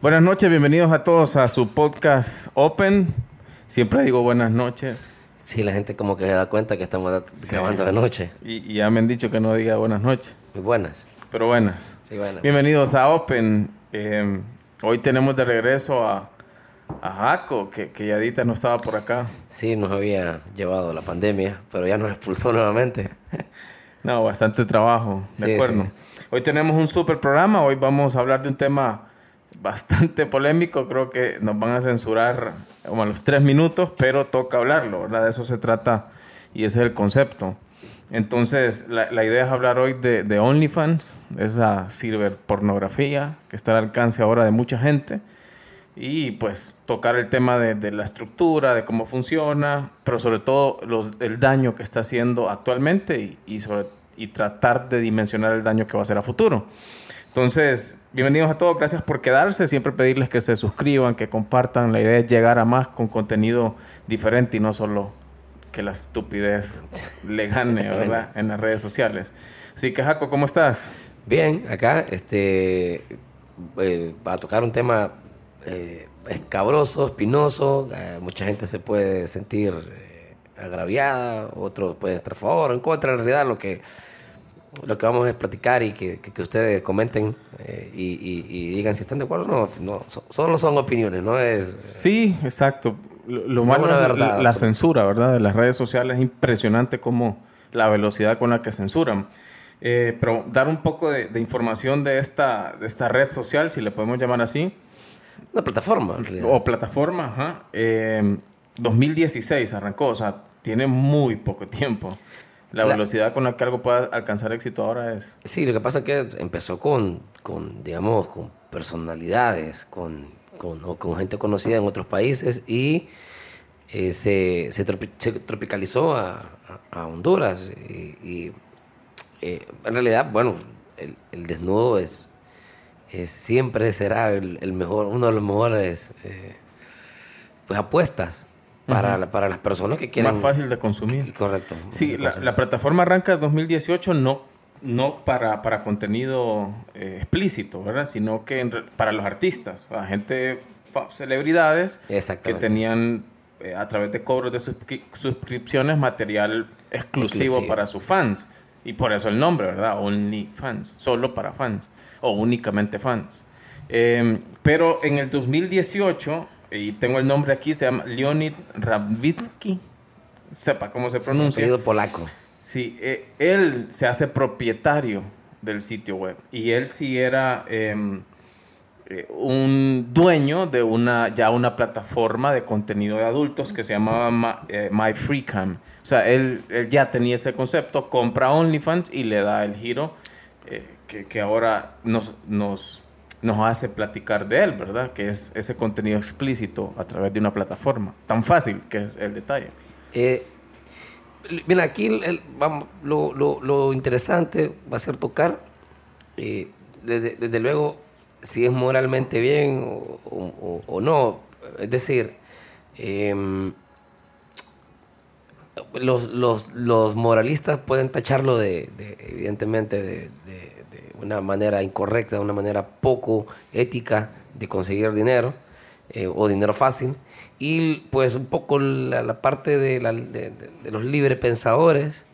Buenas noches, bienvenidos a todos a su podcast Open. Siempre digo buenas noches. Sí, la gente como que se da cuenta que estamos grabando de noche. Y, y, ya me han dicho que no diga buenas noches. Muy buenas. Pero buenas. Sí, buenas. Bienvenidos a Open. Eh, hoy tenemos de regreso a, a Jaco, que, que Yadita no estaba por acá. Sí, nos había llevado la pandemia, pero ya nos expulsó nuevamente. no, bastante trabajo, de Sí, acuerdo. sí. Hoy tenemos un super programa. Hoy vamos a hablar de un tema bastante polémico. Creo que nos van a censurar como a los tres minutos, pero toca hablarlo, ¿verdad? De eso se trata y ese es el concepto. Entonces, la, la idea es hablar hoy de, de OnlyFans, esa ciberpornografía que está al alcance ahora de mucha gente. Y pues tocar el tema de, de la estructura, de cómo funciona, pero sobre todo los, el daño que está haciendo actualmente y, y, sobre, y tratar de dimensionar el daño que va a hacer a futuro. Entonces, bienvenidos a todos, gracias por quedarse. Siempre pedirles que se suscriban, que compartan. La idea es llegar a más con contenido diferente y no solo que la estupidez le gane, ¿verdad? En las redes sociales. Así que, Jaco, ¿cómo estás? Bien, acá, este, eh, va a tocar un tema eh, escabroso, espinoso. Eh, mucha gente se puede sentir eh, agraviada, otros pueden estar a favor o en contra. En realidad, lo que, lo que vamos a platicar y que, que, que ustedes comenten eh, y, y- y digan si están de acuerdo o no, no, so- solo son opiniones, no es... Sí, exacto. Lo, lo malo es verdad, la, la censura, ¿verdad? De las redes sociales es impresionante como la velocidad con la que censuran. Eh, pero dar un poco de, de información de esta, de esta red social, si le podemos llamar así, Una plataforma, en realidad. o plataforma, ajá. Eh, 2016 arrancó, o sea, tiene muy poco tiempo. La velocidad con la que algo pueda alcanzar éxito ahora es... Sí, lo que pasa es que empezó con, con digamos, con personalidades, con, con, o con gente conocida en otros países y eh, se, se, tropi- se tropicalizó a, a- a Honduras. Y, y, eh, en realidad, bueno, el, el desnudo es, es- siempre será el, el mejor, uno de los mejores eh, pues, apuestas para, la- para las personas que quieren... Más fácil de consumir. Correcto. Sí, la, plataforma arranca en 2018 no, no para, para contenido eh, explícito, ¿verdad? Sino que en para los artistas, la gente, celebridades que tenían eh, a través de cobros de suscri- suscripciones material exclusivo, Exclusivo. para sus fans. Y por eso el nombre, ¿verdad? Only fans, solo para fans o únicamente fans. Eh, pero en el 2018, y tengo el nombre aquí, se llama Leonid Ravitsky, sepa cómo se pronuncia. Apellido polaco. Sí, eh, él se hace propietario del sitio web y él sí era em, eh, un dueño de una ya una plataforma de contenido de adultos que se llamaba Ma- eh, My. O sea, él, él ya tenía ese concepto, compra OnlyFans y le da el giro que, que ahora nos, nos, nos hace platicar de él, ¿verdad? Que es ese contenido explícito a través de una plataforma. Tan fácil que es el detalle. Eh, mira, aquí lo, interesante va a ser tocar, eh, desde, luego, si es moralmente bien o, no. Es decir, em, los, los, moralistas pueden tacharlo de, de, evidentemente, de, de- de una manera incorrecta, una manera poco ética de conseguir dinero eh, o dinero fácil. Y pues un poco la, parte de, los libre pensadores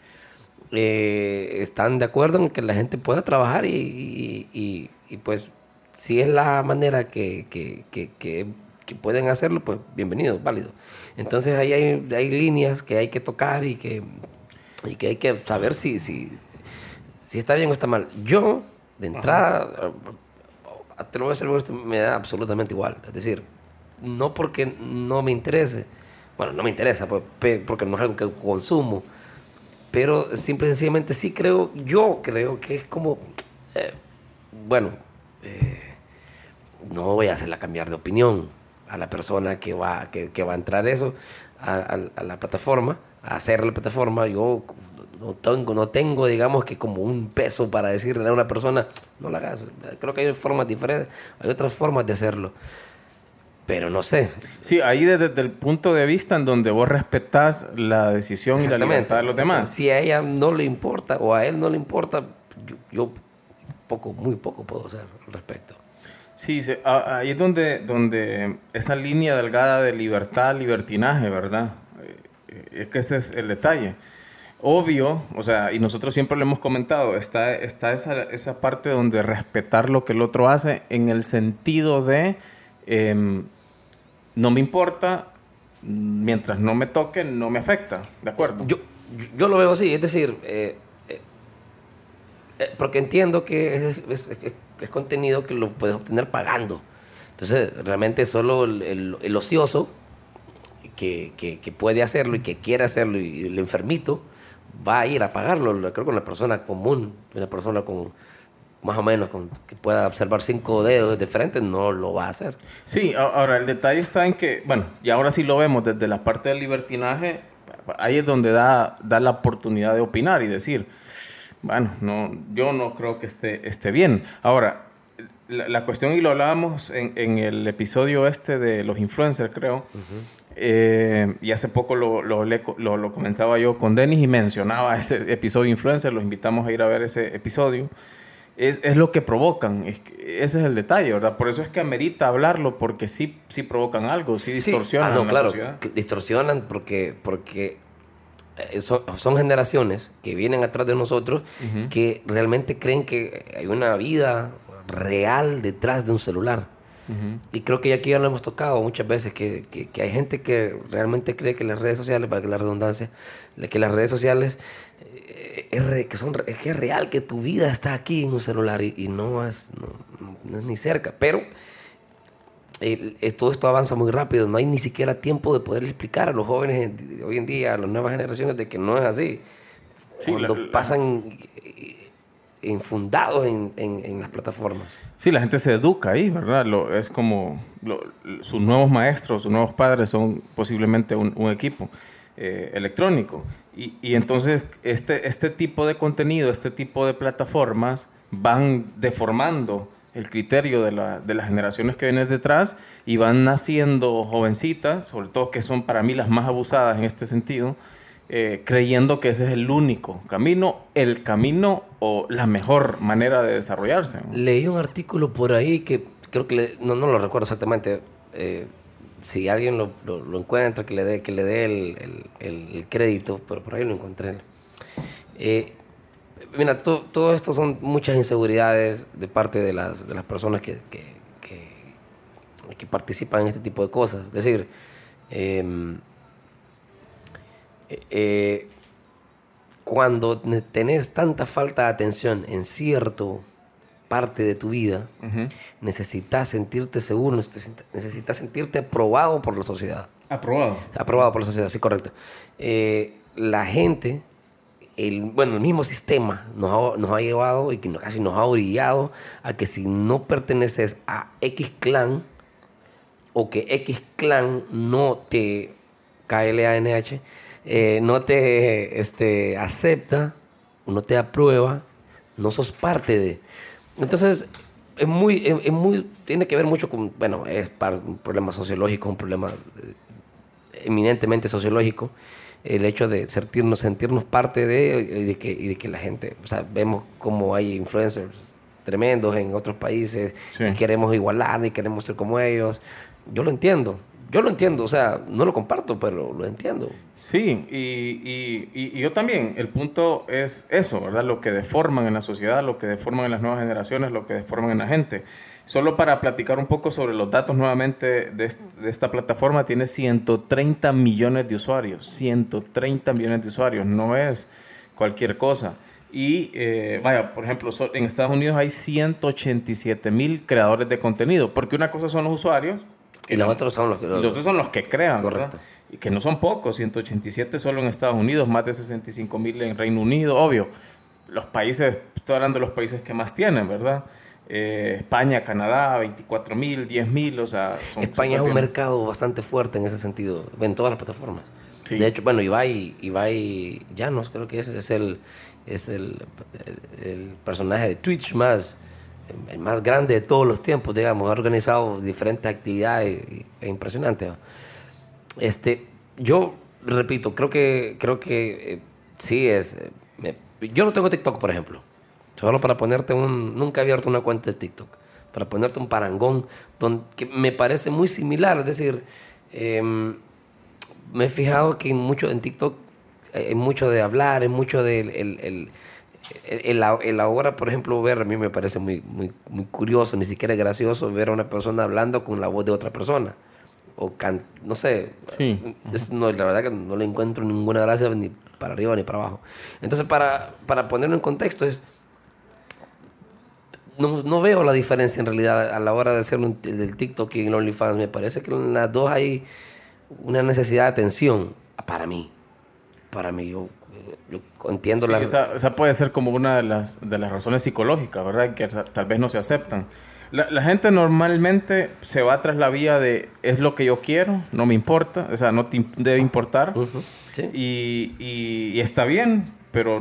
eh, están de acuerdo en que la gente pueda trabajar y, pues si es la manera que, pueden hacerlo, pues bienvenido, válido. Entonces ahí hay, líneas que hay que tocar y que, hay que saber si, si está bien o está mal. Yo, de entrada, eh, te lo voy a me da absolutamente igual. Es decir, no porque no me interese, bueno, no me interesa, pues, porque no es algo que consumo, pero simple y sencillamente sí creo, yo creo que es como, eh, bueno, eh, no voy a hacerla cambiar de opinión a la persona que va, que, que va a entrar eso, a, a- a la plataforma, a hacer la plataforma. Yo no tengo, no tengo, digamos, que como un peso para decirle a una persona, no la hagas. Creo que hay formas diferentes, hay otras formas de hacerlo. Pero no sé. Sí, ahí desde, desde el punto de vista en donde vos respetás la decisión y la libertad de los demás. Si a ella no le importa o a él no le importa, yo, yo poco, muy poco puedo hacer al respecto. Sí, ahí es donde, donde esa línea delgada de libertad, libertinaje, ¿verdad? Eh, es que ese es el detalle. Obvio, o sea, y nosotros siempre lo hemos comentado, está, está esa, esa parte donde respetar lo que el otro hace en el sentido de em, no me importa, mientras no me toque, no me afecta, ¿de acuerdo? Yo, yo lo veo así, es decir, eh, eh, porque entiendo que es, es contenido que lo puedes obtener pagando. Entonces, realmente solo el, el, ocioso que, que, puede hacerlo y que quiere hacerlo y el enfermito va a ir a pagarlo. Creo que una persona común, una persona con más o menos con, que pueda observar cinco dedos de frente, no lo va a hacer. Sí, ahora el detalle está en que, bueno, y ahora sí lo vemos desde la parte del libertinaje, ahí es donde da, da la oportunidad de opinar y decir, bueno, no, yo no creo que esté, esté bien. Ahora, la, cuestión, y lo hablábamos en, en, el episodio este de los influencers, creo, eh, y hace poco lo, lo, lo, lo, comenzaba yo con Denis y mencionaba ese episodio influencer, los invitamos a ir a ver ese episodio. Es, es lo que provocan, es, ese es el detalle, ¿verdad? Por eso es que amerita hablarlo, porque sí, sí provocan algo, sí distorsionan. Sí. Ah, no, claro, distorsionan porque, porque eh, son, generaciones que vienen atrás de nosotros que realmente creen que hay una vida real detrás de un celular. Y creo que aquí ya lo hemos tocado muchas veces, que, que, hay gente que realmente cree que las redes sociales, para que la redundancia, que las redes sociales eh, es, que son, es, que es real, que tu vida está aquí en un celular y, no, es, no, es ni cerca. Pero todo esto avanza muy rápido, no hay ni siquiera tiempo de poder explicar a los jóvenes hoy en día, a las nuevas generaciones, de que no es así. Cuando pasan infundados en, en, las plataformas. Sí, la gente se educa ahí, ¿verdad? Lo, es como sus nuevos maestros, sus nuevos padres son posiblemente un, un equipo eh, electrónico. Y, y, entonces este, este tipo de contenido, este tipo de plataformas van deformando el criterio de, la, de las generaciones que vienen detrás y van naciendo jovencitas, sobre todo que son para mí las más abusadas en este sentido, eh, creyendo que ese es el único camino, el camino o la mejor manera de desarrollarse. Leí un artículo por ahí que creo que no, no lo recuerdo exactamente. Eh, si alguien lo, lo, encuentra, que le dé, que le dé el, el, el, crédito, pero por ahí lo encontré. Eh, mira, todo esto son muchas inseguridades de parte de las, de las personas que, que, que, que participan en este tipo de cosas. Es decir, eh, cuando tenés tanta falta de atención en cierto parte de tu vida, necesitas sentirte seguro, necesitas sentirte aprobado por la sociedad. Aprobado. Aprobado por la sociedad, sí, correcto. Eh, la gente, el, bueno, el mismo sistema nos ha, nos ha llevado y que casi nos ha orillado a que si no perteneces a X clan o que X clan no te, KLANH, eh, no te este, acepta, no te aprueba, no sos parte de. Entonces, es muy, es, muy, tiene que ver mucho con, bueno, es un problema sociológico, un problema eh, eminentemente sociológico, el hecho de sentirnos, sentirnos parte de y de, que, y de que la gente, o sea, vemos como hay influencers tremendos en otros países y queremos igualar y queremos ser como ellos. Yo lo entiendo, yo lo entiendo, o sea, no lo comparto, pero lo entiendo. Sí, y, y, yo también. El punto es eso, ¿verdad? Lo que deforman en la sociedad, lo que deforman en las nuevas generaciones, lo que deforman en la gente. Solo para platicar un poco sobre los datos nuevamente de, de esta plataforma, tiene 130 millones de usuarios. 130 millones de usuarios, no es cualquier cosa. Y eh, vaya, por ejemplo, en Estados Unidos hay 187 mil creadores de contenido, porque una cosa son los usuarios, y los otros son los que... Los otros son los que crean, Correcto. Y que no son pocos, 187 solo en Estados Unidos, más de 65 mil en Reino Unido, obvio. Los países, estoy hablando de los países que más tienen, ¿verdad? Eh, España, Canadá, 24 mil, 10 mil, o sea... España es un mercado bastante fuerte en ese sentido, en todas las plataformas. De hecho, bueno, Ibai, Ibai Llanos, creo que ese es el, es el, el personaje de Twitch más el más grande de todos los tiempos, digamos, ha organizado diferentes actividades e impresionantes. Este, yo repito, creo que, creo que eh, sí es. Eh, yo no tengo TikTok, por ejemplo. Solo para ponerte un. Nunca he abierto una cuenta de TikTok. para ponerte un parangón, que me parece muy similar. Es decir, em, me he fijado que mucho en TikTok hay mucho de hablar, es mucho de el, el, el, el, ahora, por ejemplo, ver, a mí me parece muy, muy, muy curioso, ni siquiera es gracioso ver a una persona hablando con la voz de otra persona. O can, no sé, sí. no, la verdad que no le encuentro ninguna gracia ni para arriba ni para abajo. Entonces, para, para ponerlo en contexto, es no, no, veo la diferencia en realidad a la hora de hacer un, el TikTok y el OnlyFans. Me parece que en las dos hay una necesidad de atención para mí. Para mí, yo, entiendo la... Esa, esa, puede ser como una de las, de las razones psicológicas, ¿verdad? Que tal vez no se aceptan. La, la, gente normalmente se va tras la vía de es lo que yo quiero, no me importa, o sea, no te debe importar. sí. y, y, y está bien, pero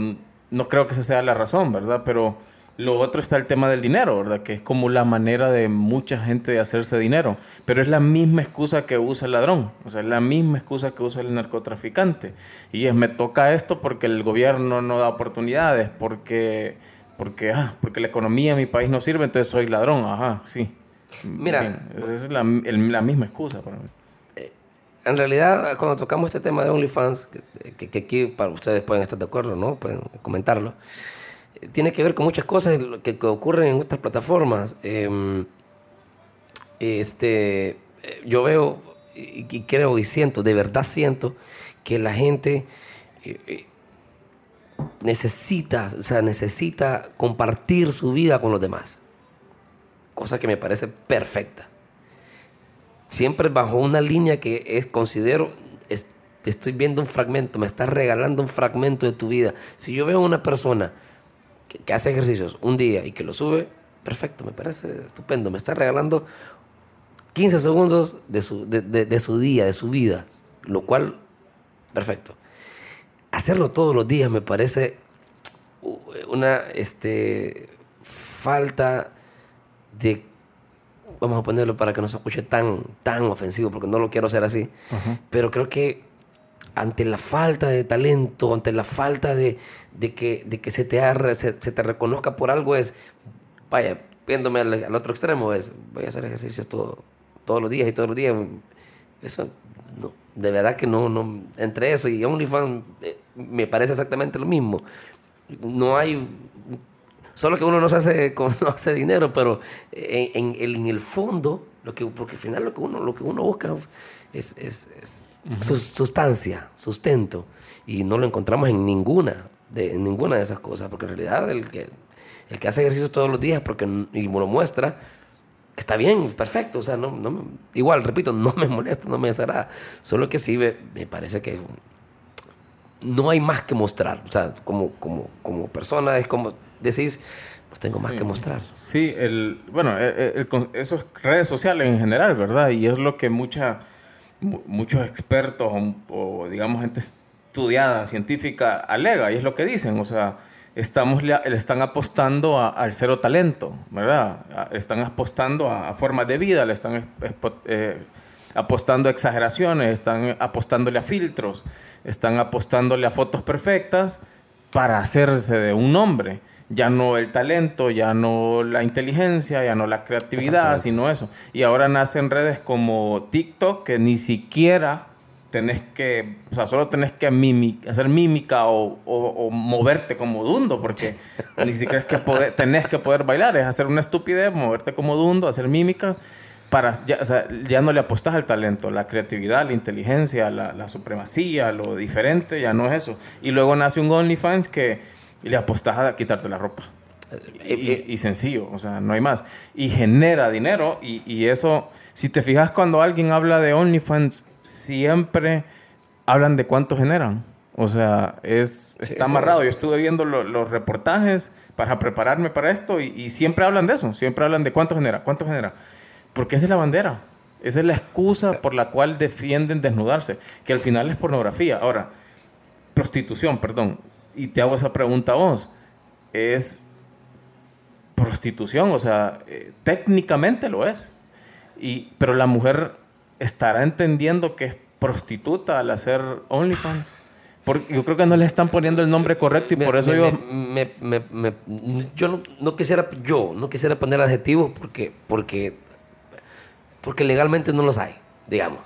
no creo que esa sea la razón, ¿verdad? Pero lo otro está el tema del dinero, ¿verdad? Que es como la manera de mucha gente de hacerse dinero. Pero es la misma excusa que usa el ladrón. O sea, es la misma excusa que usa el narcotraficante. Y es, me toca esto porque el gobierno no da oportunidades, porque, porque, ah, porque la economía en mi país no sirve, entonces soy ladrón. Ajá, sí. Mira. esa es la, la, misma excusa para mí. Eh, en realidad, cuando tocamos este tema de OnlyFans, que, que aquí para ustedes pueden estar de acuerdo, ¿no? Pueden comentarlo tiene que ver con muchas cosas que, ocurren en otras plataformas. Em, este, yo veo y, creo y siento, de verdad siento, que la gente eh, eh, necesita, o sea, necesita compartir su vida con los demás. Cosa que me parece perfecta. Siempre bajo una línea que es, considero, estoy viendo un fragmento, me estás regalando un fragmento de tu vida. Si yo veo a una persona que, hace ejercicios un día y que lo sube, perfecto, me parece estupendo. Me está regalando 15 segundos de su, de, su día, de su vida, lo cual, perfecto. Hacerlo todos los días me parece una este, falta de vamos a ponerlo para que no se escuche tan, tan ofensivo, porque no lo quiero hacer así, pero creo que ante la falta de talento, ante la falta de, de, que, de que se, te se, te reconozca por algo, es, vaya, viéndome al, otro extremo, es, voy a hacer ejercicios todo, todos los días y todos los días. Eso, no, de verdad que no, no, entre eso y OnlyFans eh, me parece exactamente lo mismo. No hay, solo que uno no se hace, no hace dinero, pero en, en, en el fondo, lo que, porque al final lo que uno, lo que uno busca es, es, es sustancia, sustento. Y no lo encontramos en ninguna de, ninguna de esas cosas, porque en realidad el que, el que hace ejercicio todos los días porque, y me lo muestra, que está bien, perfecto, o sea, no, no igual, repito, no me molesta, no me desagrada, solo que sí me, me, parece que no hay más que mostrar, o sea, como, como, como persona es como decís, no tengo más que mostrar. Sí, el, bueno, e, e, el, eso es redes sociales en general, ¿verdad? Y es lo que mucha muchos expertos o, digamos gente estudiada, científica, alega, y es lo que dicen, o sea, estamos, le, están apostando al cero talento, ¿verdad? Están apostando a, formas de vida, le están eh, apostando a exageraciones, están apostándole a filtros, están apostándole a fotos perfectas para hacerse de un hombre ya no el talento, ya no la inteligencia, ya no la creatividad, sino eso. Y ahora nacen redes como TikTok que ni siquiera tenés que, o sea, solo tenés que hacer mímica o, moverte como dundo, porque ni siquiera es que poder, tenés que poder bailar, es hacer una estupidez, moverte como dundo, hacer mímica. Para, ya, o sea, ya no le apostas al talento, la creatividad, la inteligencia, la, la supremacía, lo diferente, ya no es eso. Y luego nace un OnlyFans que y le apostas a quitarte la ropa. Y, sencillo, o sea, no hay más. Y genera dinero y, eso, si te fijas cuando alguien habla de OnlyFans, siempre hablan de cuánto generan. O sea, es, está amarrado. Yo estuve viendo los reportajes para prepararme para esto y, siempre hablan de eso, siempre hablan de cuánto genera, cuánto genera. Porque esa es la bandera, esa es la excusa por la cual defienden desnudarse, que al final es pornografía. Ahora, prostitución, perdón y te hago esa pregunta a vos, es prostitución, o sea, eh, técnicamente lo es, y, pero la mujer estará entendiendo que es prostituta al hacer OnlyFans. Porque yo creo que no le están poniendo el nombre correcto y Me- por eso me- yo... me- me- me- me- yo no, no quisiera yo no quisiera poner adjetivos porque porque porque legalmente no los hay digamos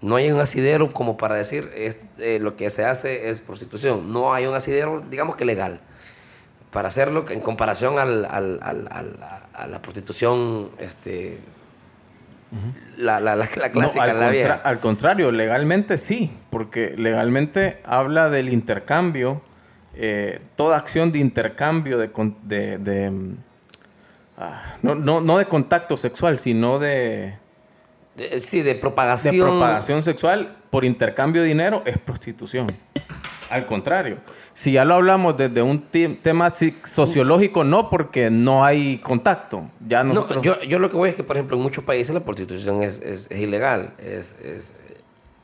no hay un asidero como para decir es, eh, lo que se hace es prostitución no hay un asidero digamos que legal para hacerlo en comparación al, al- al- al- a la prostitución este la, la, la, la No, clásica al, la vieja. al contrario, legalmente sí, porque legalmente habla del intercambio, eh, toda acción de intercambio de... con- de- de, mm, ah, no, no, no de contacto sexual, sino de, De- sí de de propagación propagación sexual por intercambio de dinero es prostitución. Al contrario, si ya lo hablamos desde un tema sociológico, no porque no hay contacto. Ya No, yo, yo lo que voy es que, por ejemplo, en muchos países la prostitución es, es, es ilegal. Es, es-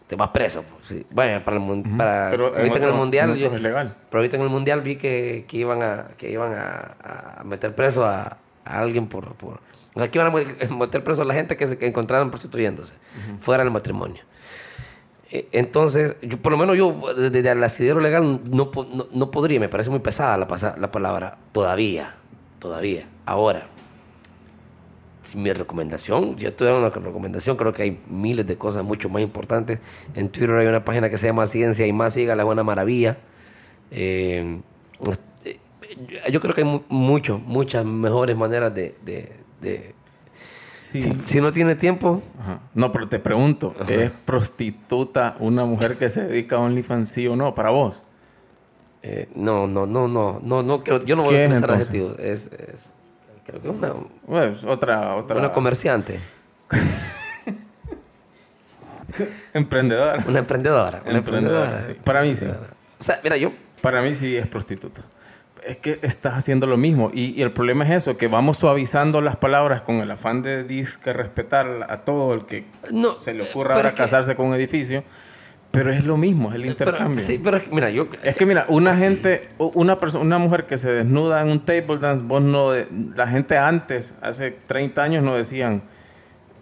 te vas preso. pues, sí. Bueno, para el, para, pero en ahorita en, el mundial. en otros yo- es legal. Pero ahorita en el mundial vi que, que iban a, que iban a, a meter preso a, a alguien por, por. O sea, que iban a meter preso a la gente que se encontraron prostituyéndose fuera del matrimonio. Eh, Entonces, yo, por lo menos yo, desde el asidero legal, no, no, no podría, me parece muy pesada la, la palabra todavía, todavía. Ahora, si mi recomendación, yo estoy dando una recomendación, creo que hay miles de cosas mucho más importantes. En Twitter hay una página que se llama Ciencia y más, siga la buena maravilla. Eh, eh, yo creo que hay mu- mucho, muchas mejores maneras de... de- de- Sí. si, si no tiene tiempo, Ajá. No, pero te pregunto, ¿es prostituta una mujer que se dedica a OnlyFans sí o no para vos? eh, no, no, no, no, no, no, yo no voy ¿Qué a entonces? adjetivos. Es, es- creo que una, Bueno, es otra, otra una comerciante, emprendedora. una emprendedora. Una Emprendedora, emprendedora. sí. Para mí sí. O sea, mira, yo Para mí sí es prostituta. Es que estás haciendo lo mismo. Y, y el problema es eso, que vamos suavizando las palabras con el afán de disque respetar a todo el que No, se le eh, ocurra ahora que- casarse con un edificio. Pero es lo mismo, es el intercambio. Pero, sí, pero mira, yo. Es que mira, una gente, una persona, una mujer que se desnuda en un table dance, vos no, de- la gente antes, hace 30 años, no decían,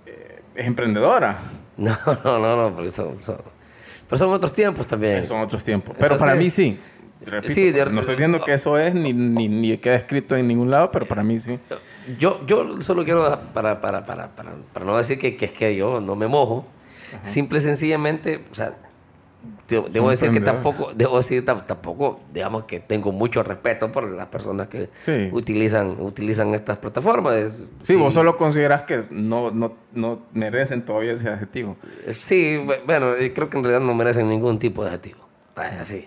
eh, es emprendedora. No, no, no, no, porque son, son- pero son otros tiempos también. Son otros tiempos. Pero Entonces- para mí sí. Repito, Sí, de- no estoy diciendo que eso es, ni, ni, ni queda escrito en ningún lado, pero para mí sí. Yo, yo solo quiero, para, para, para, para, para no decir que, que es que yo no me mojo, simple y sencillamente, o sea, debo, decir que tampoco, debo decir tam- tampoco, digamos que tengo mucho respeto por las personas que Sí. utilizan, utilizan estas plataformas. Es- Sí, vos solo consideras que no, no, no merecen todavía ese adjetivo. Sí, bu- bueno, creo que en realidad no merecen ningún tipo de adjetivo. Así.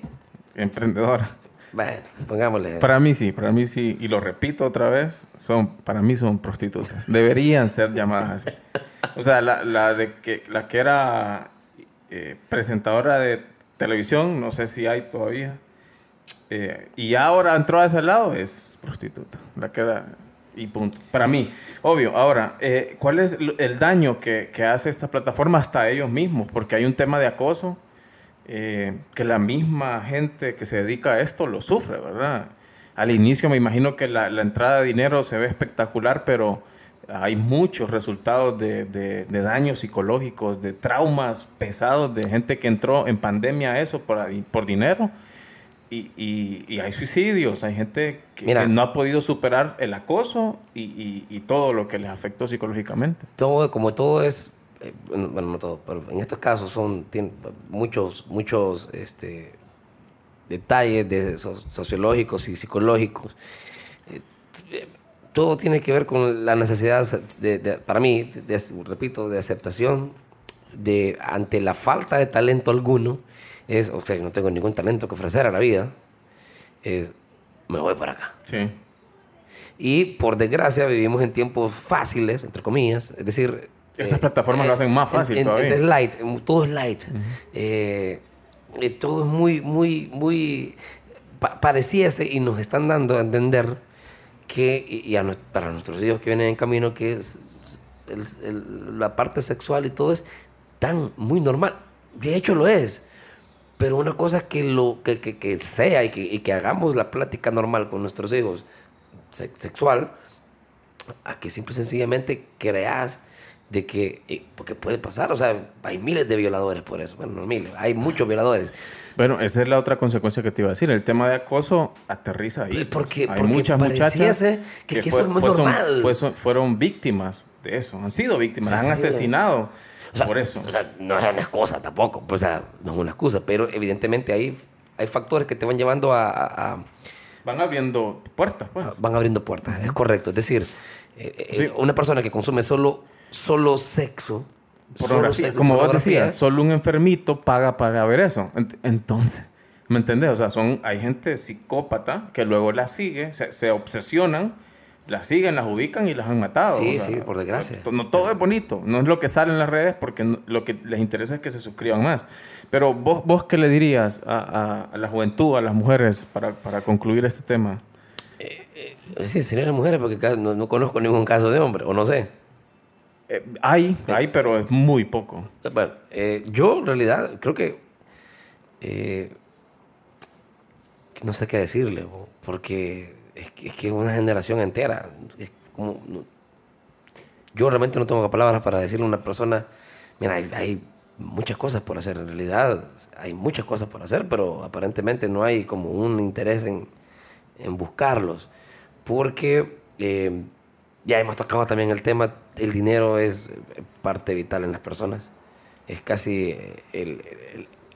Emprendedora. Bueno, pongámosle. Para mí sí, para mí sí. Y lo repito otra vez, son, para mí son prostitutas. Deberían ser llamadas así. O sea, la, la de que, la que era eh, presentadora de televisión, no sé si hay todavía. eh, y ahora entró a ese lado, es prostituta. La que era... Y punto. Para mí, obvio. Ahora, eh, ¿cuál es el daño que, que hace esta plataforma hasta ellos mismos? Porque hay un tema de acoso eh, que la misma gente que se dedica a esto lo sufre, ¿verdad? Al inicio me imagino que la, la entrada de dinero se ve espectacular, pero hay muchos resultados de, de- de daños psicológicos, de traumas pesados, de gente que entró en pandemia a eso por, por dinero. Y, y- y hay suicidios, hay gente que, Mira. no ha podido superar el acoso y, y- y todo lo que les afectó psicológicamente. todo, como todo es, eh, bueno, no todo, pero en estos casos son tiene muchos, muchos este, detalles de so- sociológicos y psicológicos. Eh, eh, todo tiene que ver con la necesidad, de, de- para mí, de- repito, de aceptación, de ante la falta de talento alguno, es, ok, no tengo ningún talento que ofrecer a la vida, es, me voy para acá. Sí. Y por desgracia vivimos en tiempos fáciles, entre comillas, es decir... Estas eh, plataformas lo hacen más fácil en- en- todavía. Es light, todo es light. Eh, eh, todo es muy, muy, muy... pa- pareciese y nos están dando a entender que, y a para nuestros hijos que vienen en camino, que es, el- el- la parte sexual y todo es tan muy normal. De hecho lo es. Pero una cosa que, lo, que, que, que sea y que, y que hagamos la plática normal con nuestros hijos se- sexual, a que simple y sencillamente creas de que, eh, porque puede pasar, o sea, hay miles de violadores por eso, bueno, no miles, hay muchos violadores. Bueno, esa es la otra consecuencia que te iba a decir. El tema de acoso aterriza ahí. Porque, Hay porque muchas muchachas que, que fue- eso es muy fue- normal. fue- fueron víctimas de eso. Han sido víctimas, Sí, han sí. asesinado O sea, por eso. O sea, no es una excusa tampoco, pues, o sea, no es una excusa, pero evidentemente hay, hay factores que te van llevando a- a- a Van abriendo puertas, pues. Van abriendo puertas, es correcto. Es decir, eh, eh, una persona que consume solo, solo sexo, solo sexo, Como vos decías, solo un enfermito paga para ver eso. Ent- Entonces, ¿me entendés? O sea, son, hay gente psicópata que luego la sigue, se, se obsesionan, las siguen, las ubican y las han matado. Sí, O sea, sí, por desgracia. No todo es bonito, no es lo que sale en las redes porque no- lo que les interesa es que se suscriban más. Pero vos, vos ¿qué le dirías a, a- a la juventud, a las mujeres, para, para concluir este tema? Sí, serían las mujeres porque no conozco ningún caso de hombre, o no sé. Eh, hay, hay, pero es muy poco. Bueno, eh, yo en realidad creo que eh, no sé qué decirle, porque es que es que una generación entera. es como, no- yo realmente no tengo palabras para decirle a una persona, mira, hay, hay muchas cosas por hacer, en realidad hay muchas cosas por hacer, pero aparentemente no hay como un interés en, en buscarlos, porque eh, ya hemos tocado también el tema, el dinero es parte vital en las personas, es casi el,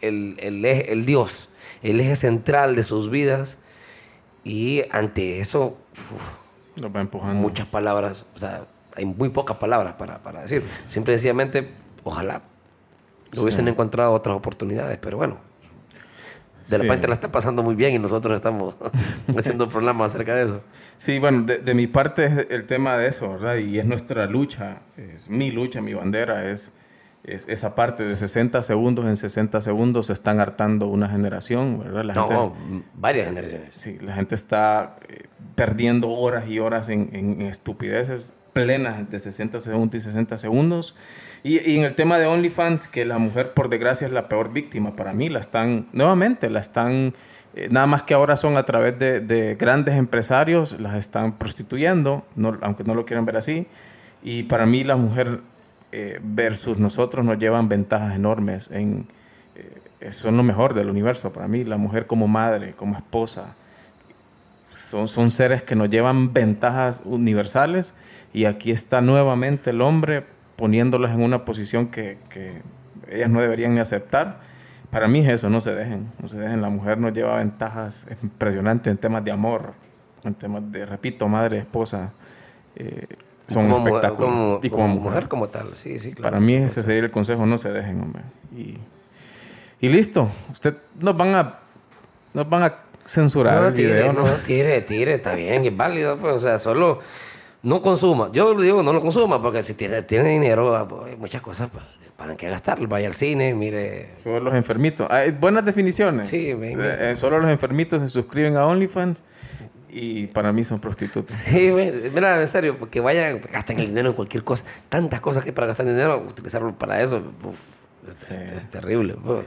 el, el, el Dios, el eje central de sus vidas, y ante eso, uf, Los va empujando. muchas palabras, o sea, hay muy pocas palabras para, para decir. Simple y sencillamente, ojalá hubiesen encontrado otras oportunidades, pero bueno, de Sí. repente la están pasando muy bien y nosotros estamos haciendo programas acerca de eso. Sí, bueno, de, de mi parte es el tema de eso, ¿verdad? Y es nuestra lucha, es mi lucha, mi bandera, es, es esa parte de 60 segundos en 60 segundos se están hartando una generación, ¿verdad? La gente, No, varias generaciones. sí, la gente está eh, perdiendo horas y horas en, en estupideces plenas de 60 segundos y 60 segundos. Y, y en el tema de OnlyFans, que la mujer, por desgracia, es la peor víctima para mí, la están, nuevamente, la están, eh, nada más que ahora son a través de, de grandes empresarios, las están prostituyendo, no, aunque no lo quieran ver así. Y para mí la mujer eh, versus nosotros nos llevan ventajas enormes en... eh, son lo mejor del universo para mí, la mujer como madre, como esposa, son, son seres que nos llevan ventajas universales y aquí está nuevamente el hombre poniéndolas en una posición que, que ellas no deberían ni aceptar. Para mí es eso, no se dejen, no se dejen. La mujer nos lleva ventajas impresionantes en temas de amor, en temas de, repito, madre, esposa. eh, son como, espectáculos. como- y como como mujer. mujer. como tal, sí, sí, claro. Para mí ese sería el consejo, no se dejen, hombre. Y, y listo, usted nos van a, nos van a censurar No, el tire, video, ¿no? no, tire, tire, está bien, es válido, pues, o sea, solo no consuma. Yo le digo, no lo consuma, porque si tiene, tiene dinero, ah, pues, hay muchas cosas pa- para qué gastarlo. Vaya al cine, mire. Solo los enfermitos. Hay buenas definiciones. Sí, ven. Eh, eh, solo los enfermitos se suscriben a OnlyFans y para mí son prostitutas. Sí, mira, en serio, porque vayan, gasten el dinero en cualquier cosa. Tantas cosas que para gastar dinero, utilizarlo para eso, uf, es, es terrible. pues.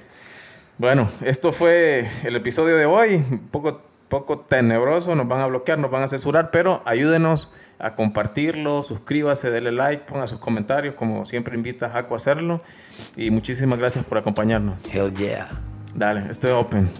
Bueno, esto fue el episodio de hoy. Un poco, poco tenebroso. Nos van a bloquear, nos van a censurar, pero ayúdenos a compartirlo. Suscríbase, denle like, ponga sus comentarios. Como siempre, invita a Jaco a hacerlo. Y muchísimas gracias por acompañarnos. Hell yeah. Dale, estoy open.